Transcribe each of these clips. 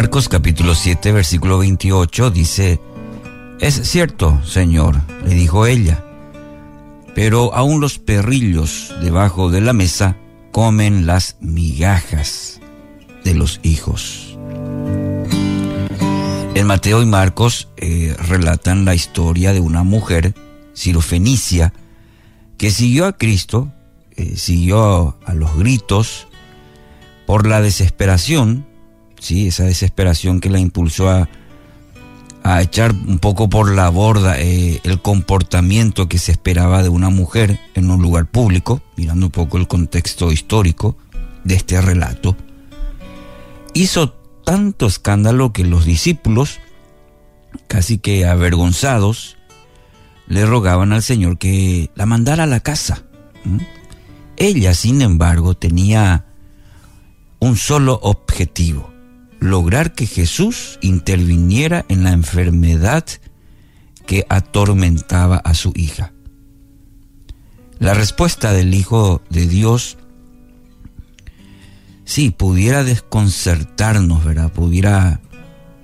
Marcos capítulo 7 versículo 28 dice, Es cierto, Señor, le dijo ella, pero aún los perrillos debajo de la mesa comen las migajas de los hijos. En Mateo y Marcos eh, relatan la historia de una mujer sirofenicia que siguió a Cristo, eh, siguió a los gritos por la desesperación, sí, esa desesperación que la impulsó a, a echar un poco por la borda eh, el comportamiento que se esperaba de una mujer en un lugar público, mirando un poco el contexto histórico de este relato, hizo tanto escándalo que los discípulos, casi que avergonzados, le rogaban al Señor que la mandara a la casa. Ella, sin embargo, tenía un solo objetivo, lograr que Jesús interviniera en la enfermedad que atormentaba a su hija. La respuesta del Hijo de Dios sí, pudiera desconcertarnos, ¿verdad? Pudiera,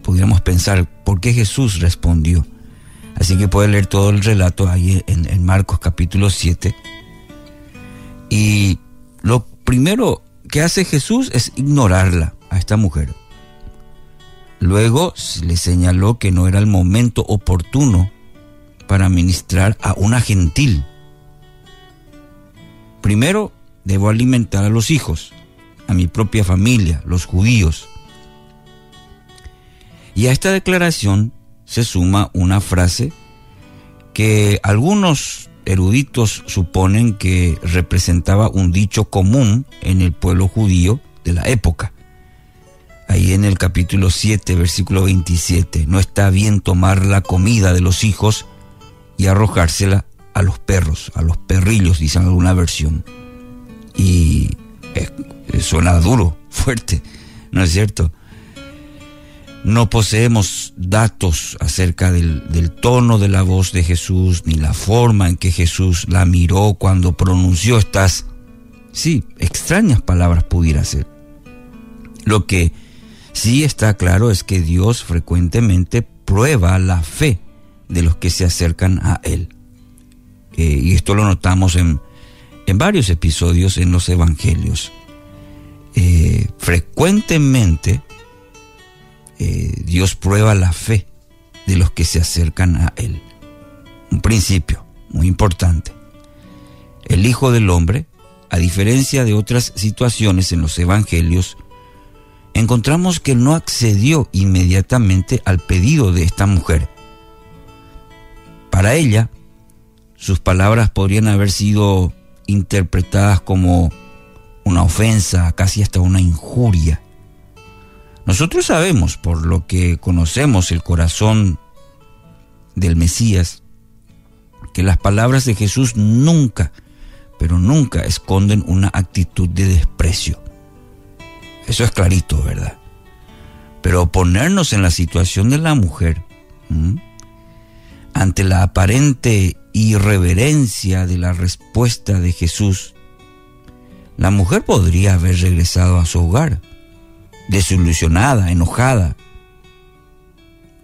pudiéramos pensar, ¿por qué Jesús respondió? Así que puede leer todo el relato ahí en, en Marcos capítulo 7. Y lo primero que hace Jesús es ignorarla a esta mujer. Luego le señaló que no era el momento oportuno para ministrar a una gentil. Primero, debo alimentar a los hijos a mi propia familia, los judíos. Y a esta declaración se suma una frase que algunos eruditos suponen que representaba un dicho común en el pueblo judío de la época. Ahí en el capítulo 7, versículo 27, no está bien tomar la comida de los hijos y arrojársela a los perros, a los perrillos, dicen alguna versión. Y eh, suena duro, fuerte, ¿no es cierto? No poseemos datos acerca del, tono de la voz de Jesús, ni la forma en que Jesús la miró cuando pronunció estas, sí, extrañas palabras pudiera ser. Lo que sí está claro es que Dios frecuentemente prueba la fe de los que se acercan a Él. Eh, y esto lo notamos en, en varios episodios en los evangelios. Eh, frecuentemente eh, Dios prueba la fe de los que se acercan a Él. Un principio muy importante. El Hijo del Hombre, a diferencia de otras situaciones en los evangelios, encontramos que no accedió inmediatamente al pedido de esta mujer. Para ella, sus palabras podrían haber sido interpretadas como una ofensa, casi hasta una injuria. Nosotros sabemos, por lo que conocemos el corazón del Mesías, que las palabras de Jesús nunca, pero nunca esconden una actitud de desprecio. Eso es clarito, ¿verdad? Pero ponernos en la situación de la mujer, ante la aparente irreverencia de la respuesta de Jesús, la mujer podría haber regresado a su hogar, desilusionada, enojada.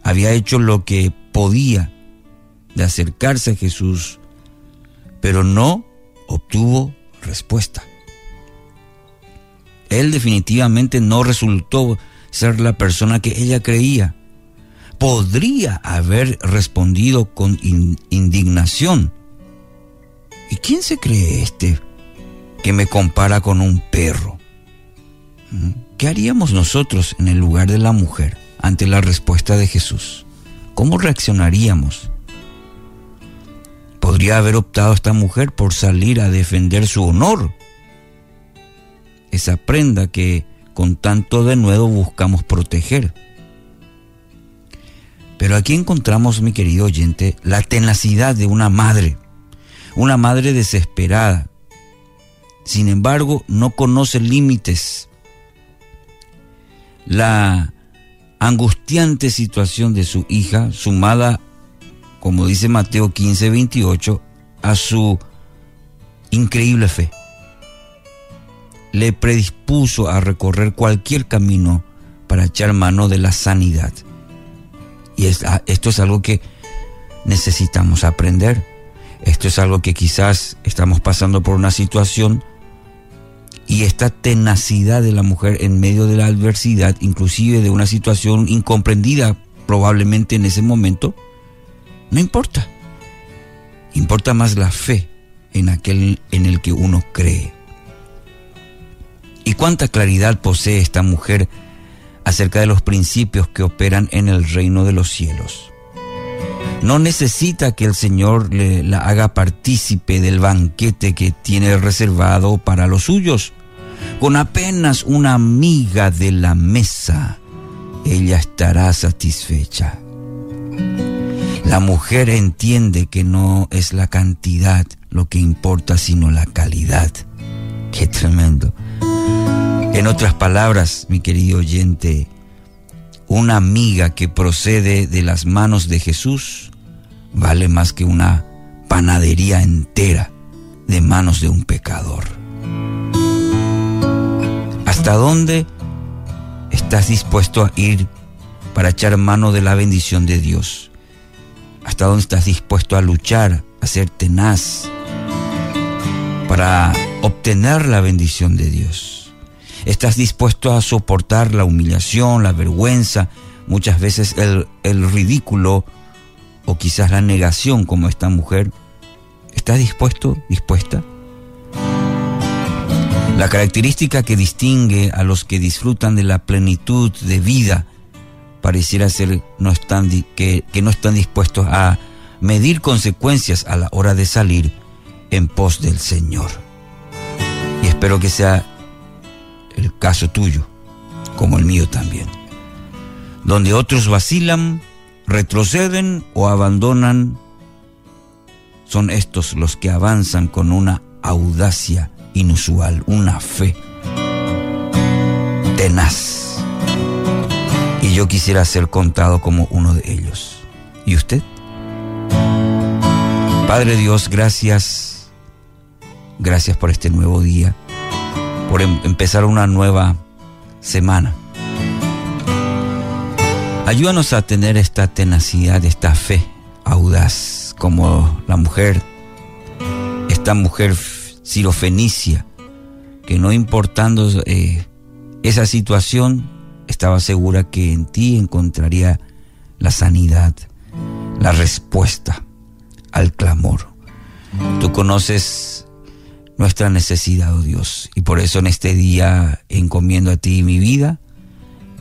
Había hecho lo que podía de acercarse a Jesús, pero no obtuvo respuesta. Él definitivamente no resultó ser la persona que ella creía. Podría haber respondido con indignación. ¿Y quién se cree este que me compara con un perro. ¿Mm? ¿Qué haríamos nosotros en el lugar de la mujer ante la respuesta de Jesús? ¿Cómo reaccionaríamos? ¿Podría haber optado esta mujer por salir a defender su honor? Esa prenda que con tanto de nuevo buscamos proteger. Pero aquí encontramos, mi querido oyente, la tenacidad de una madre, una madre desesperada, sin embargo, no conoce límites. La angustiante situación de su hija, sumada, como dice Mateo 15, 28, a su increíble fe, le predispuso a recorrer cualquier camino para echar mano de la sanidad. Y ah, esto es algo que necesitamos aprender. Esto es algo que quizás estamos pasando por una situación y esta tenacidad de la mujer en medio de la adversidad, inclusive de una situación incomprendida probablemente en ese momento, no importa. Importa más la fe en aquel en el que uno cree. ¿Y cuánta claridad posee esta mujer acerca de los principios que operan en el reino de los cielos? No necesita que el Señor le, la haga partícipe del banquete que tiene reservado para los suyos. Con apenas una amiga de la mesa, ella estará satisfecha. La mujer entiende que no es la cantidad lo que importa, sino la calidad. Qué tremendo. En otras palabras, mi querido oyente, una amiga que procede de las manos de Jesús vale más que una panadería entera de manos de un pecador. ¿Hasta dónde estás dispuesto a ir para echar mano de la bendición de Dios? ¿Hasta dónde estás dispuesto a luchar, a ser tenaz para obtener la bendición de Dios? Estás dispuesto a soportar la humillación, la vergüenza, muchas veces el, el ridículo o quizás la negación como esta mujer. ¿Estás dispuesto, dispuesta? La característica que distingue a los que disfrutan de la plenitud de vida pareciera ser no están, que, que no están dispuestos a medir consecuencias a la hora de salir en pos del Señor. Y espero que sea caso tuyo, como el mío también. Donde otros vacilan, retroceden o abandonan, son estos los que avanzan con una audacia inusual, una fe tenaz. Y yo quisiera ser contado como uno de ellos. ¿Y usted? Padre Dios, gracias. Gracias por este nuevo día por em-, empezar una nueva semana. Ayúdanos a tener esta tenacidad, esta fe audaz, como la mujer, esta mujer sirofenicia, que no importando eh, esa situación, estaba segura que en ti encontraría la sanidad, la respuesta al clamor. Tú conoces nuestra necesidad, oh Dios. Y por eso en este día encomiendo a ti mi vida,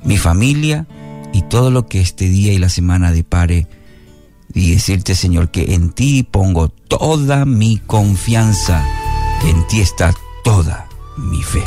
mi familia y todo lo que este día y la semana depare. Y decirte, Señor, que en ti pongo toda mi confianza, en ti está toda mi fe.